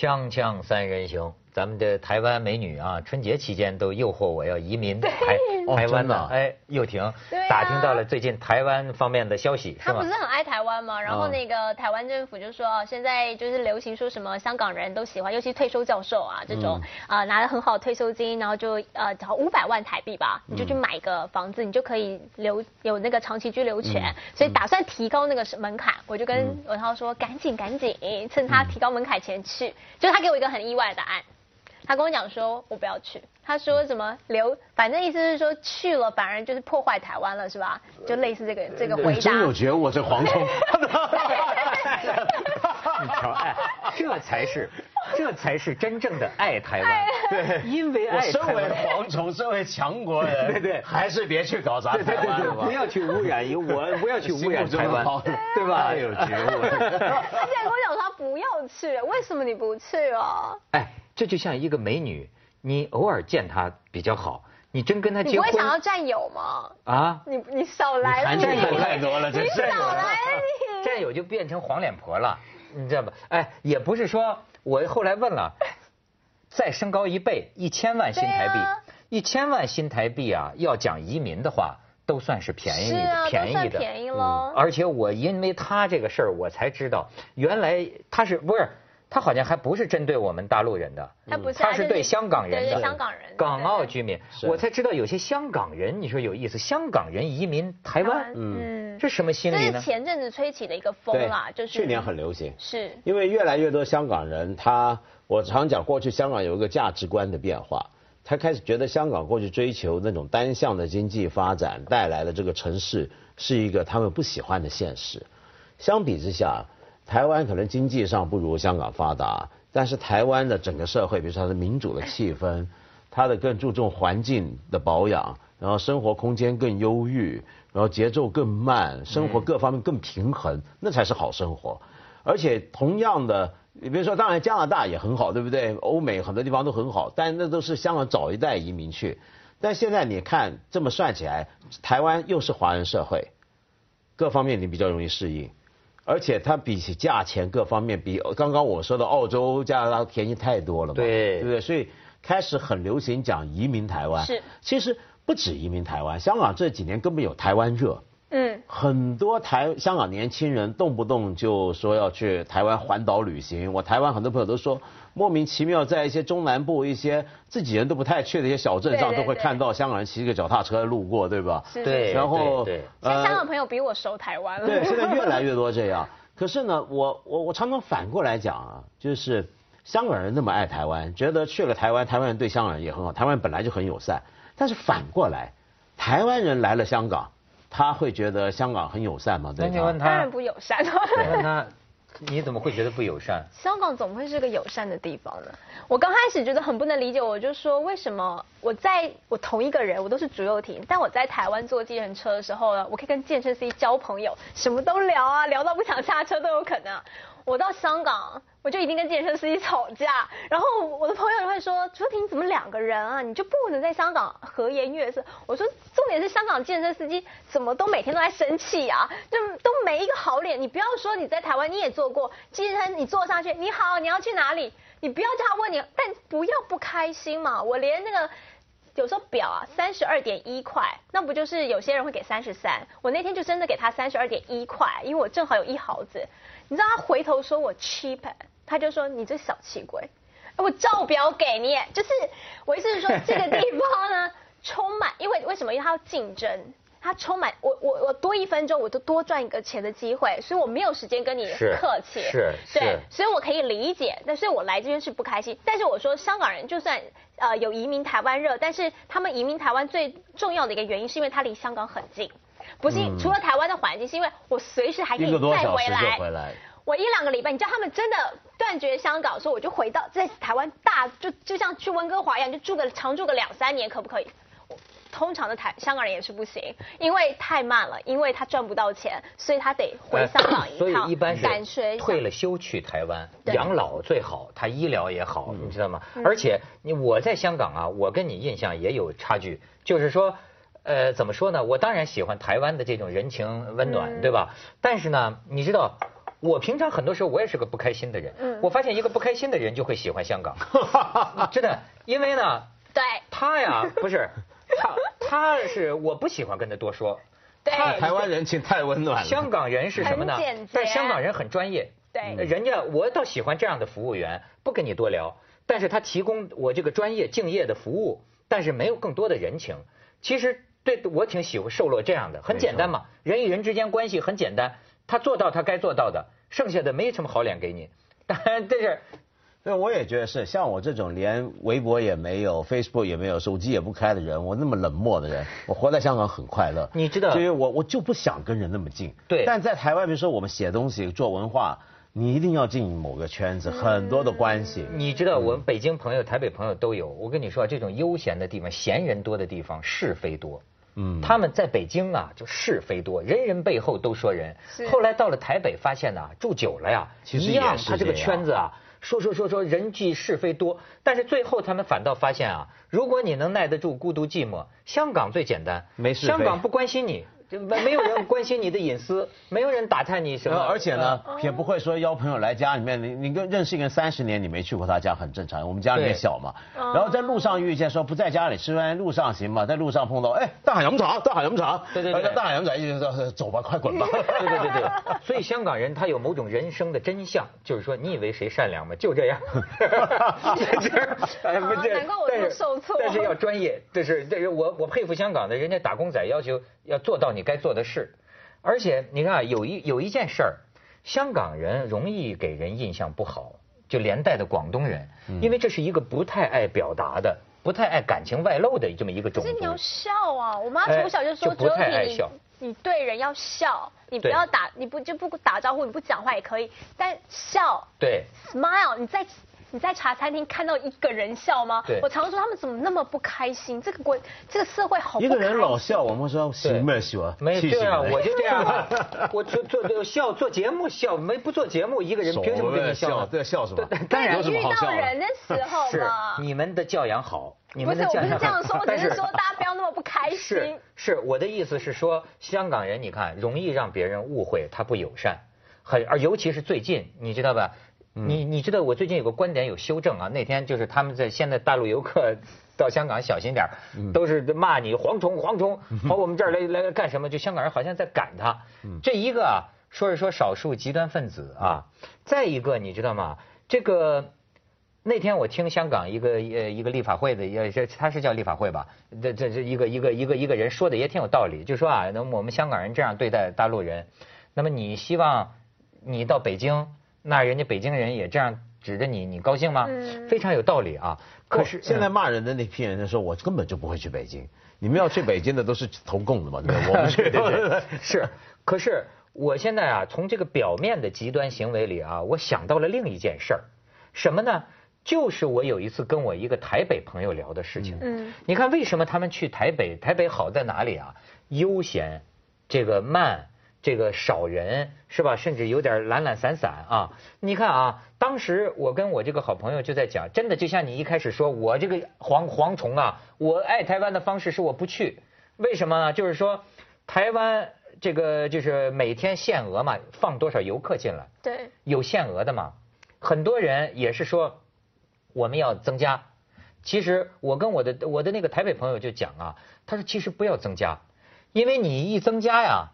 锵锵三人行，咱们的台湾美女啊，春节期间都诱惑我要移民台台湾呢。哎，又婷打听到了最近台湾方面的消息，他不是很爱台湾吗？然后那个台湾政府就说，现在就是流行说什么香港人都喜欢，尤其退休教授啊这种啊拿了很好的退休金，然后就呃找五百万台币吧，你就去买个房子，你就可以留有那个长期居留权，所以打算提高那个门槛。我就跟文涛说，赶紧赶紧，趁他提高门槛前去。就他给我一个很意外的答案。他跟我讲说，我不要去。他说什么留，反正意思是说去了反而就是破坏台湾了，是吧？就类似这个这个回答。真有觉悟，这蝗虫。你瞧，哎，这才是，这才是真正的爱台湾。对，因为爱身为蝗虫，身为强国人，对对，还是别去搞砸台湾了吧。不要去污染，我不要去污染台湾，对吧？太有觉悟。他现在跟我讲说他不要去，为什么你不去啊？哎。这就像一个美女，你偶尔见她比较好，你真跟她结婚，你不会想要占有吗？啊，你你少来了，占有太多了，你少来了你，占有就变成黄脸婆了，你知道吧？哎，也不是说，我后来问了，再升高一倍，一千万新台币，一千万新台币啊，要讲移民的话，都算是便宜的，便宜的，便宜了。而且我因为他这个事儿，我才知道，原来他是不是？他好像还不是针对我们大陆人的，他不是，他是对香港人的，香港人，港澳居民。我才知道有些香港人，你说有意思，香港人移民台湾，嗯，这什么心理呢？这是前阵子吹起的一个风啦，就是去年很流行，是。因为越来越多香港人，他我常讲过去香港有一个价值观的变化，他开始觉得香港过去追求那种单向的经济发展带来的这个城市是一个他们不喜欢的现实，相比之下。台湾可能经济上不如香港发达，但是台湾的整个社会，比如说它的民主的气氛，它的更注重环境的保养，然后生活空间更优裕，然后节奏更慢，生活各方面更平衡，那才是好生活。而且同样的，你比如说，当然加拿大也很好，对不对？欧美很多地方都很好，但那都是香港早一代移民去。但现在你看这么算起来，台湾又是华人社会，各方面你比较容易适应。而且它比起价钱各方面，比刚刚我说的澳洲、加拿大便宜太多了嘛，对对不对？所以开始很流行讲移民台湾。是，其实不止移民台湾，香港这几年根本有台湾热。嗯，很多台香港年轻人动不动就说要去台湾环岛旅行。我台湾很多朋友都说，莫名其妙在一些中南部一些自己人都不太去的一些小镇上，都会看到香港人骑个脚踏车路过，对吧？对。然后，对。香港朋友比我熟台湾了。对，现在越来越多这样。可是呢，我我我常常反过来讲啊，就是香港人那么爱台湾，觉得去了台湾，台湾人对香港人也很好，台湾本来就很友善。但是反过来，台湾人来了香港。他会觉得香港很友善吗？对你问他当然不友善。问他，你怎么会觉得不友善？香港怎么会是个友善的地方呢？我刚开始觉得很不能理解，我就说为什么我在我同一个人，我都是朱幼婷，但我在台湾坐计程车的时候呢，我可以跟健身司机交朋友，什么都聊啊，聊到不想下车都有可能。我到香港，我就一定跟健身司机吵架，然后我的朋友就会说：“朱婷怎么两个人啊？你就不能在香港和颜悦色？”我说：“重点是香港健身司机怎么都每天都在生气啊，就都没一个好脸。你不要说你在台湾你也做过健身，你坐上去，你好，你要去哪里？你不要叫他问你，但不要不开心嘛。我连那个有时候表啊，三十二点一块，那不就是有些人会给三十三？我那天就真的给他三十二点一块，因为我正好有一毫子。”你知道他回头说我 cheap，他就说你这小气鬼，我照表给你，就是我意思是说这个地方呢 充满，因为为什么？因为它要竞争，它充满我我我多一分钟我都多赚一个钱的机会，所以我没有时间跟你客气，是，对，所以我可以理解，但是我来这边是不开心，但是我说香港人就算呃有移民台湾热，但是他们移民台湾最重要的一个原因是因为他离香港很近。不是，除了台湾的环境，是因为我随时还可以再回来。我一两个礼拜，你知道他们真的断绝香港，说我就回到在台湾大，就就像去温哥华一样，就住个常住个两三年，可不可以？通常的台香港人也是不行，因为太慢了，因为他赚不到钱，所以他得回香港一趟。所以一般是退了休去台湾养老最好，他医疗也好，你知道吗？而且你我在香港啊，我跟你印象也有差距，就是说。呃，怎么说呢？我当然喜欢台湾的这种人情温暖，对吧？但是呢，你知道，我平常很多时候我也是个不开心的人，嗯。我发现一个不开心的人就会喜欢香港，真的，因为呢，对。他呀 不是他他是我不喜欢跟他多说，对。台湾人情太温暖了。香港人是什么呢？但香港人很专业，对。人家我倒喜欢这样的服务员，不跟你多聊，但是他提供我这个专业敬业的服务，但是没有更多的人情。其实对我挺喜欢受落这样的，很简单嘛，人与人之间关系很简单，他做到他该做到的，剩下的没什么好脸给你。当然这是对，我也觉得是，像我这种连微博也没有、Facebook 也没有、手机也不开的人，我那么冷漠的人，我活在香港很快乐。你知道所以我我就不想跟人那么近。对但在台湾，比如说我们写东西、做文化，你一定要进某个圈子，很多的关系。你知道，我们北京朋友、台北朋友都有。我跟你说，这种悠闲的地方、闲人多的地方，是非多。嗯。他们在北京啊，就是非多，人人背后都说人。后来到了台北，发现呢、住久了呀，其实一样他这个圈子啊，说说说说人际是非多，但是最后他们反倒发现啊，如果你能耐得住孤独寂寞，香港最简单，没事香港不关心你，就没没有人关心你的隐私，没有人打探你什么，呃而且呢呃，也不会说邀朋友来家里面，你你跟认识一个人三十年，你没去过他家很正常。我们家里面小嘛，哦然后在路上遇见说不在家里吃饭，路上行吗，在路上碰到，哎，大海饮茶，大海饮茶，对对对呃大海饮茶，一直说走吧，快滚吧。对对对对，所以香港人他有某种人生的真相，就是说你以为谁善良吗？就这样，难怪我但是受挫但是要专业，这是这是我我佩服香港的人家打工仔要求要做到你该做的事，而且你看啊，有一有一件事儿，香港人容易给人印象不好，就连带的广东人，因为这是一个不太爱表达的、不太爱感情外露的这么一个种族可是你要。笑啊！我妈哎从小就说，只有你你对人要笑，你不要打，你不就不打招呼，你不讲话也可以，但笑对，smile，你在你在茶餐厅看到一个人笑吗？我常说他们怎么那么不开心？这个国这个社会好不一个人老笑，我们说行没笑，没气对啊，我就这样啊，我做做做笑做节目笑，没不做节目，一个人凭什么跟你笑呢？对，笑什么？当然有什么遇好笑的？到人的时候是嘛。你们的教养好，你不是，我不们的教养是这样说，我只是说大家不要那么不开是心。是，我的意思是说，香港人你看容易让别人误会他不友善，很而尤其是最近，你知道吧？你你知道我最近有个观点有修正啊，那天就是他们在现在大陆游客到香港小心点儿都是骂你蝗虫蝗虫，跑我们这儿来来干什么？就香港人好像在赶他。这一个啊，说是说少数极端分子啊，再一个你知道吗？这个。那天我听香港一个呃一个立法会的，也是他是叫立法会吧？这这这一个一个一个一个人说的也挺有道理，就说啊，那么我们香港人这样对待大陆人，那么你希望你到北京，那人家北京人也这样指着你，你高兴吗？嗯非常有道理啊。可是现在骂人的那批人说，我根本就不会去北京。你们要去北京的都是投共的嘛，对吧？我们 去对对 对，是。可是我现在啊，从这个表面的极端行为里啊，我想到了另一件事儿，什么呢？就是我有一次跟我一个台北朋友聊的事情。嗯你看为什么他们去台北？台北好在哪里啊？悠闲，这个慢，这个少人，是吧？甚至有点懒懒散散啊。你看啊，当时我跟我这个好朋友就在讲，真的就像你一开始说，我这个蝗蝗虫啊，我爱台湾的方式是我不去，为什么呢？就是说台湾这个就是每天限额嘛，放多少游客进来。对，有限额的嘛，很多人也是说我们要增加。其实我跟我的我的那个台北朋友就讲啊，他说其实不要增加，因为你一增加呀，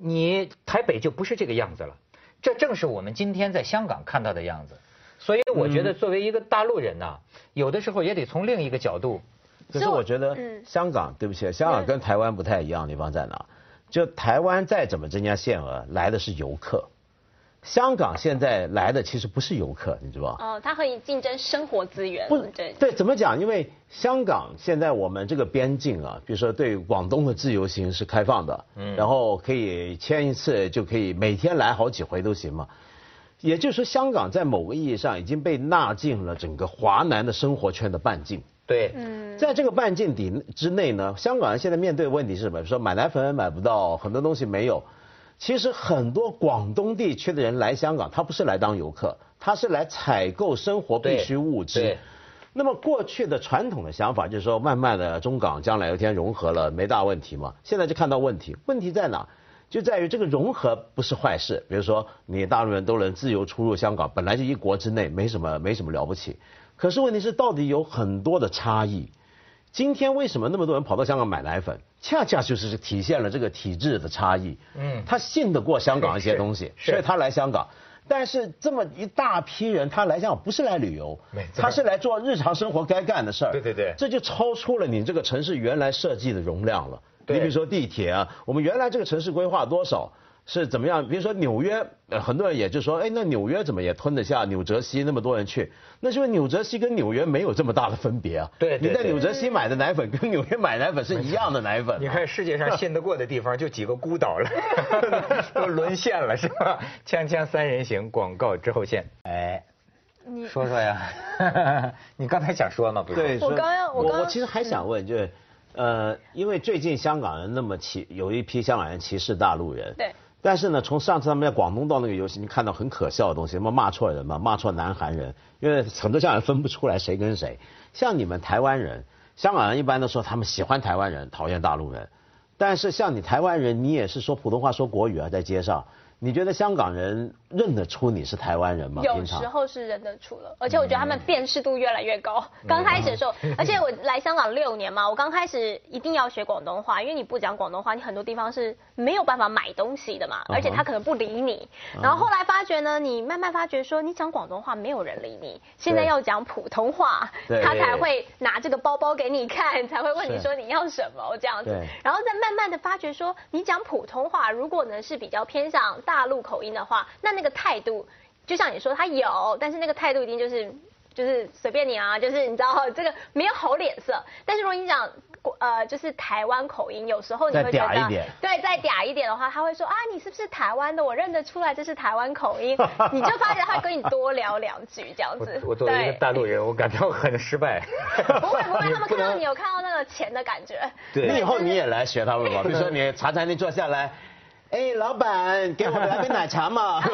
你台北就不是这个样子了。这正是我们今天在香港看到的样子。所以我觉得作为一个大陆人呐、有的时候也得从另一个角度。可是我觉得嗯香港，对不起，香港跟台湾不太一样的地方在哪？就台湾再怎么增加限额，来的是游客。香港现在来的其实不是游客，你知道吧？哦，他可以竞争生活资源，不对，对，怎么讲？因为香港现在我们这个边境啊，比如说对广东的自由行是开放的，嗯然后可以签一次就可以每天来好几回都行嘛。也就是说，香港在某个意义上已经被纳进了整个华南的生活圈的半径。对，嗯，在这个半径底之内呢，香港人现在面对的问题是什么？比如说买奶粉买不到，很多东西没有。其实很多广东地区的人来香港，他不是来当游客，他是来采购生活必需物资。那么过去的传统的想法就是说，慢慢的中港将来有一天融合了，没大问题嘛。现在就看到问题，问题在哪？就在于这个融合不是坏事。比如说，你大陆人都能自由出入香港，本来就一国之内，没什么没什么了不起。可是问题是，到底有很多的差异。今天为什么那么多人跑到香港买奶粉？恰恰就是体现了这个体制的差异。嗯，他信得过香港一些东西，所以他来香港。但是这么一大批人，他来香港不是来旅游，他是来做日常生活该干的事儿。对对对，这就超出了你这个城市原来设计的容量了。你比如说地铁啊，我们原来这个城市规划多少？是怎么样？比如说纽约，呃，很多人也就说，哎，那纽约怎么也吞得下纽泽西那么多人去？那是因为纽泽西跟纽约没有这么大的分别啊。对，你在纽泽西买的奶粉跟纽约买奶粉是一样的奶粉。你看世界上信得过的地方就几个孤岛了，都沦陷了是吧？锵锵三人行，广告之后见。哎，你说说呀？你刚才想说吗？不是？对，我刚要，我我其实还想问，就是，呃，因为最近香港人那么歧，有一批香港人歧视大陆人。对。但是呢，从上次他们在广东到那个游戏，你看到很可笑的东西，什么骂错人嘛，骂错南韩人，因为很多香港人分不出来谁跟谁。像你们台湾人，香港人一般都说他们喜欢台湾人，讨厌大陆人。但是像你台湾人，你也是说普通话说国语啊，在街上。你觉得香港人认得出你是台湾人吗？有时候是认得出了，而且我觉得他们辨识度越来越高。刚开始的时候，而且我来香港六年嘛，我刚开始一定要学广东话，因为你不讲广东话，你很多地方是没有办法买东西的嘛，而且他可能不理你。然后后来发觉呢，你慢慢发觉说，你讲广东话没有人理你，现在要讲普通话，他才会拿这个包包给你看，才会问你说你要什么这样子。然后再慢慢的发觉说，你讲普通话，如果呢是比较偏向。大陆口音的话，那那个态度，就像你说，他有，但是那个态度一定就是就是随便你啊，就是你知道 这个没有好脸色。但是如果你讲呃，就是台湾口音，有时候你会觉得对再嗲一点的话，他会说啊，你是不是台湾的？我认得出来这是台湾口音，你就发现他跟你多聊两句这样子。我作为一个大陆人，我感到很失败。不会不会，他们看到你有看到那个钱的感觉。对，以后你也来学他们吧，比如说你茶餐厅坐下来。哎，老板，给我们来杯奶茶嘛？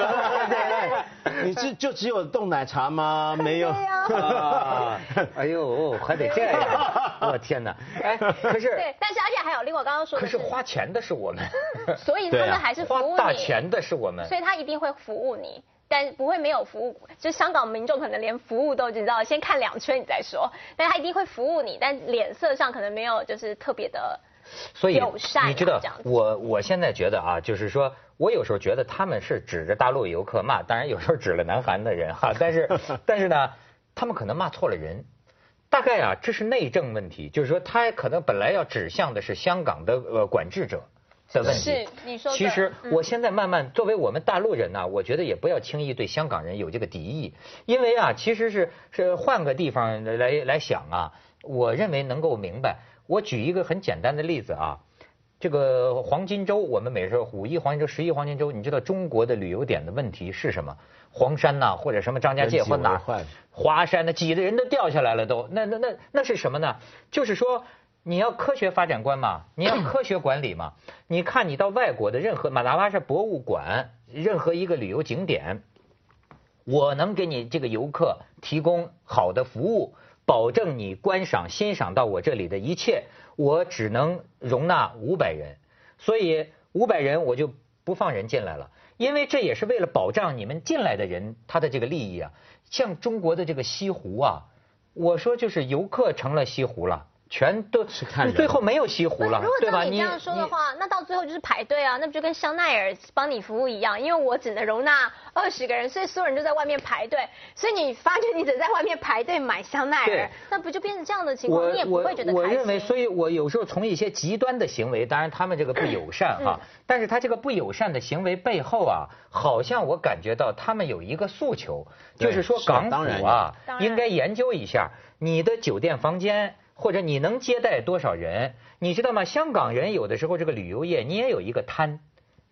对你这就只有冻奶茶吗？没有。哎呦，还得这样！我天哪！哎，可是。对，但是而且还有另外刚刚说的。可是花钱的是我们。所以他们还是服务你。花大钱的是我们。所以他一定会服务你，但不会没有服务。就香港民众可能连服务都知道，先看两圈你再说。但他一定会服务你，但脸色上可能没有就是特别的。所以你知道，我我现在觉得啊，就是说我有时候觉得他们是指着大陆游客骂，当然有时候指了南韩的人哈，但是但是呢，他们可能骂错了人，大概啊这是内政问题，就是说他可能本来要指向的是香港的呃管制者的问题。是你说。其实我现在慢慢作为我们大陆人呢，我觉得也不要轻易对香港人有这个敌意，因为啊其实是是换个地方来来想啊，我认为能够明白。我举一个很简单的例子啊，这个黄金周，我们每说五一黄金周、十一黄金周，你知道中国的旅游点的问题是什么？黄山呐，或者什么张家界或哪？华山那挤的人都掉下来了都。那那那那是什么呢？就是说你要科学发展观嘛，你要科学管理嘛。你看你到外国的任何马达拉是博物馆，任何一个旅游景点，我能给你这个游客提供好的服务。保证你观赏欣赏到我这里的一切，我只能容纳五百人，所以五百人我就不放人进来了，因为这也是为了保障你们进来的人他的这个利益啊。像中国的这个西湖啊，我说就是游客成了西湖了。全都是看最后没有西湖了，对吧？你这样说的话，那到最后就是排队啊，那不就跟香奈儿帮你服务一样？因为我只能容纳二十个人，所以所有人都在外面排队。所以你发觉你只在外面排队买香奈儿，那不就变成这样的情况？你也不会觉得我认为，所以我有时候从一些极端的行为，当然他们这个不友善哈，但是他这个不友善的行为背后啊，好像我感觉到他们有一个诉求，就是说港府啊，应该研究一下你的酒店房间。或者你能接待多少人？你知道吗？香港人有的时候这个旅游业你也有一个贪，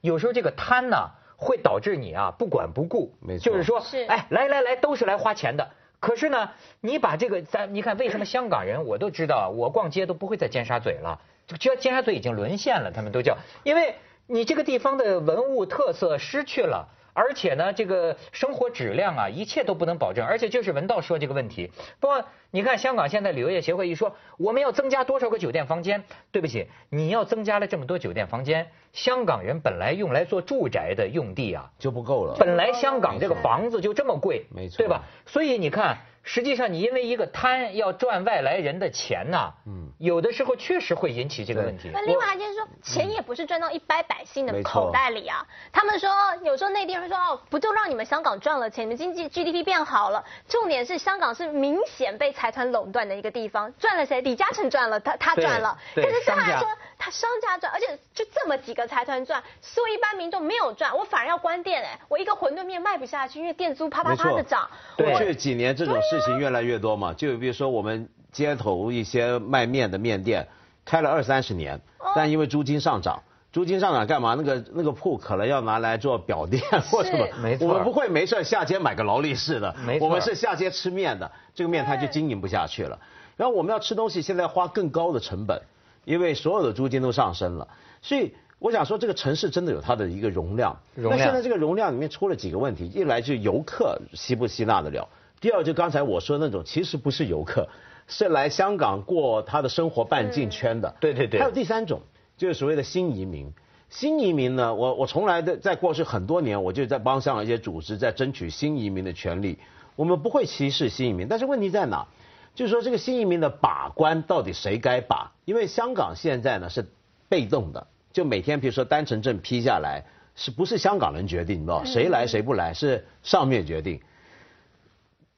有时候这个贪呢会导致你啊不管不顾。没错。就是说，哎，来来来，都是来花钱的。可是呢，你把这个咱你看，为什么香港人我都知道，我逛街都不会在尖沙咀了，就尖沙咀已经沦陷了，他们都叫，因为你这个地方的文物特色失去了。而且呢，这个生活质量啊，一切都不能保证。而且就是文道说这个问题，不过你看香港现在旅游业协会一说，我们要增加多少个酒店房间？对不起，你要增加了这么多酒店房间，香港人本来用来做住宅的用地啊就不够了。本来香港这个房子就这么贵，没错，对吧？所以你看。实际上，你因为一个贪要赚外来人的钱呐，嗯，有的时候确实会引起这个问题。那另外就是说，钱也不是赚到一般百姓的口袋里啊。他们说，有时候内地人说，哦，不就让你们香港赚了钱，你们经济 GDP 变好了。重点是香港是明显被财团垄断的一个地方，赚了谁？李嘉诚赚了，他他赚了。但是他来说，他商家赚，而且就这么几个财团赚，所以一般民众没有赚，我反而要关店哎，我一个馄饨面卖不下去，因为店租啪啪啪的涨。过去几年这种事情越来越多。嘛，就比如说我们街头一些卖面的面店，开了二三十年，但因为租金上涨，租金上涨干嘛？那个那个铺可能要拿来做表店或什么。没错。我们不会没事下街买个劳力士的。没错。我们是下街吃面的，这个面摊就经营不下去了。然后我们要吃东西，现在花更高的成本，因为所有的租金都上升了。所以我想说，这个城市真的有它的一个容量。容量。那现在这个容量里面出了几个问题，一来就游客吸不吸纳得了。第二，就刚才我说那种，其实不是游客，是来香港过他的生活半径圈的。对对对。还有第三种，就是所谓的新移民。新移民呢，我我从来的在过去很多年，我就在帮香港一些组织在争取新移民的权利。我们不会歧视新移民，但是问题在哪？就是说这个新移民的把关到底谁该把？因为香港现在呢是被动的，就每天比如说单程证批下来，是不是香港人决定？你知道谁来谁不来是上面决定。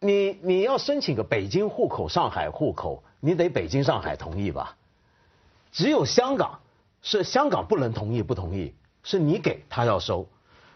你你要申请个北京户口、上海户口，你得北京、上海同意吧？只有香港是香港不能同意，不同意是你给他要收。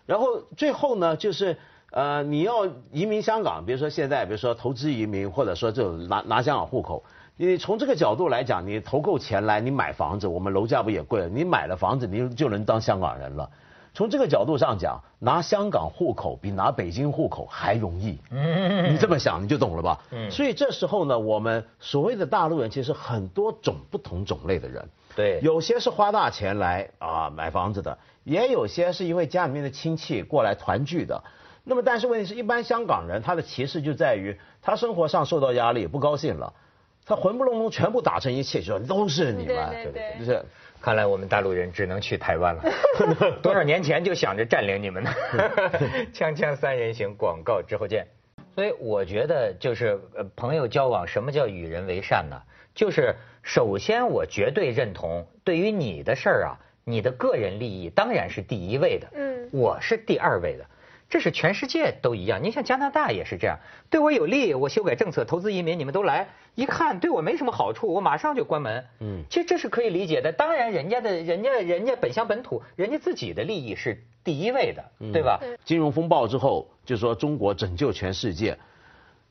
然后最后呢，就是呃你要移民香港，比如说现在，比如说投资移民，或者说这种拿拿香港户口，你从这个角度来讲，你投够钱来，你买房子，我们楼价不也贵了？你买了房子，你就能当香港人了。从这个角度上讲，拿香港户口比拿北京户口还容易。嗯，你这么想你就懂了吧？嗯，所以这时候呢，我们所谓的大陆人其实很多种不同种类的人。对，有些是花大钱来啊买房子的，也有些是因为家里面的亲戚过来团聚的。那么，但是问题是一般香港人他的歧视就在于他生活上受到压力，不高兴了，他魂不隆咚全部打成一气，说都是你们，对对对，就是。看来我们大陆人只能去台湾了。多少年前就想着占领你们呢？锵锵三人行，广告之后见。所以我觉得就是朋友交往，什么叫与人为善呢？就是首先我绝对认同，对于你的事儿啊，你的个人利益当然是第一位的。嗯，我是第二位的。这是全世界都一样，你像加拿大也是这样，对我有利，我修改政策，投资移民，你们都来，一看对我没什么好处，我马上就关门。嗯，其实这是可以理解的。当然，人家的人家人家本乡本土，人家自己的利益是第一位的，对吧？金融风暴之后，就说中国拯救全世界，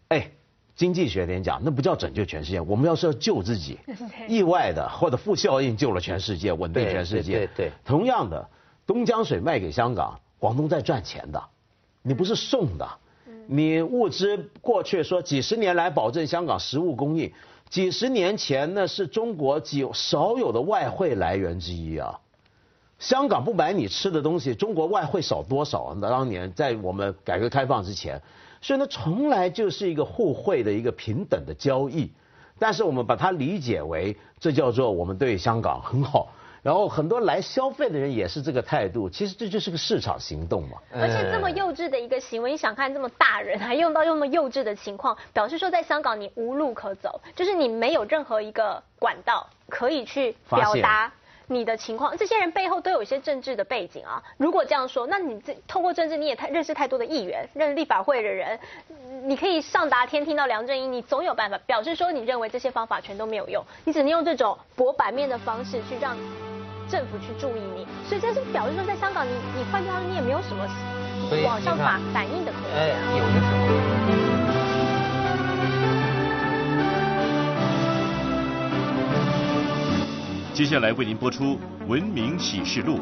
哎，经济学点讲，那不叫拯救全世界，我们要是要救自己，意外的或者负效应救了全世界，稳定全世界。对对。同样的，东江水卖给香港，广东在赚钱的。你不是送的，你物资过去说几十年来保证香港食物供应，几十年前呢是中国几少有的外汇来源之一啊。香港不买你吃的东西，中国外汇少多少？那当年在我们改革开放之前，所以呢，从来就是一个互惠的一个平等的交易。但是我们把它理解为，这叫做我们对香港很好。然后很多来消费的人也是这个态度，其实这就是个市场行动嘛。而且这么幼稚的一个行为，你想看这么大人还用到这么幼稚的情况，表示说在香港你无路可走，就是你没有任何一个管道可以去表达你的情况。这些人背后都有一些政治的背景啊。如果这样说，那你这通过政治你也太认识太多的议员，认识立法会的人，你可以上达天听到梁振英，你总有办法表示说你认为这些方法全都没有用，你只能用这种博版面的方式去让。政府去注意你，所以这是表示说，在香港，你你换句话说，你也没有什么网上反反应的空间。哎，有的时候。接下来为您播出《文明启示录》。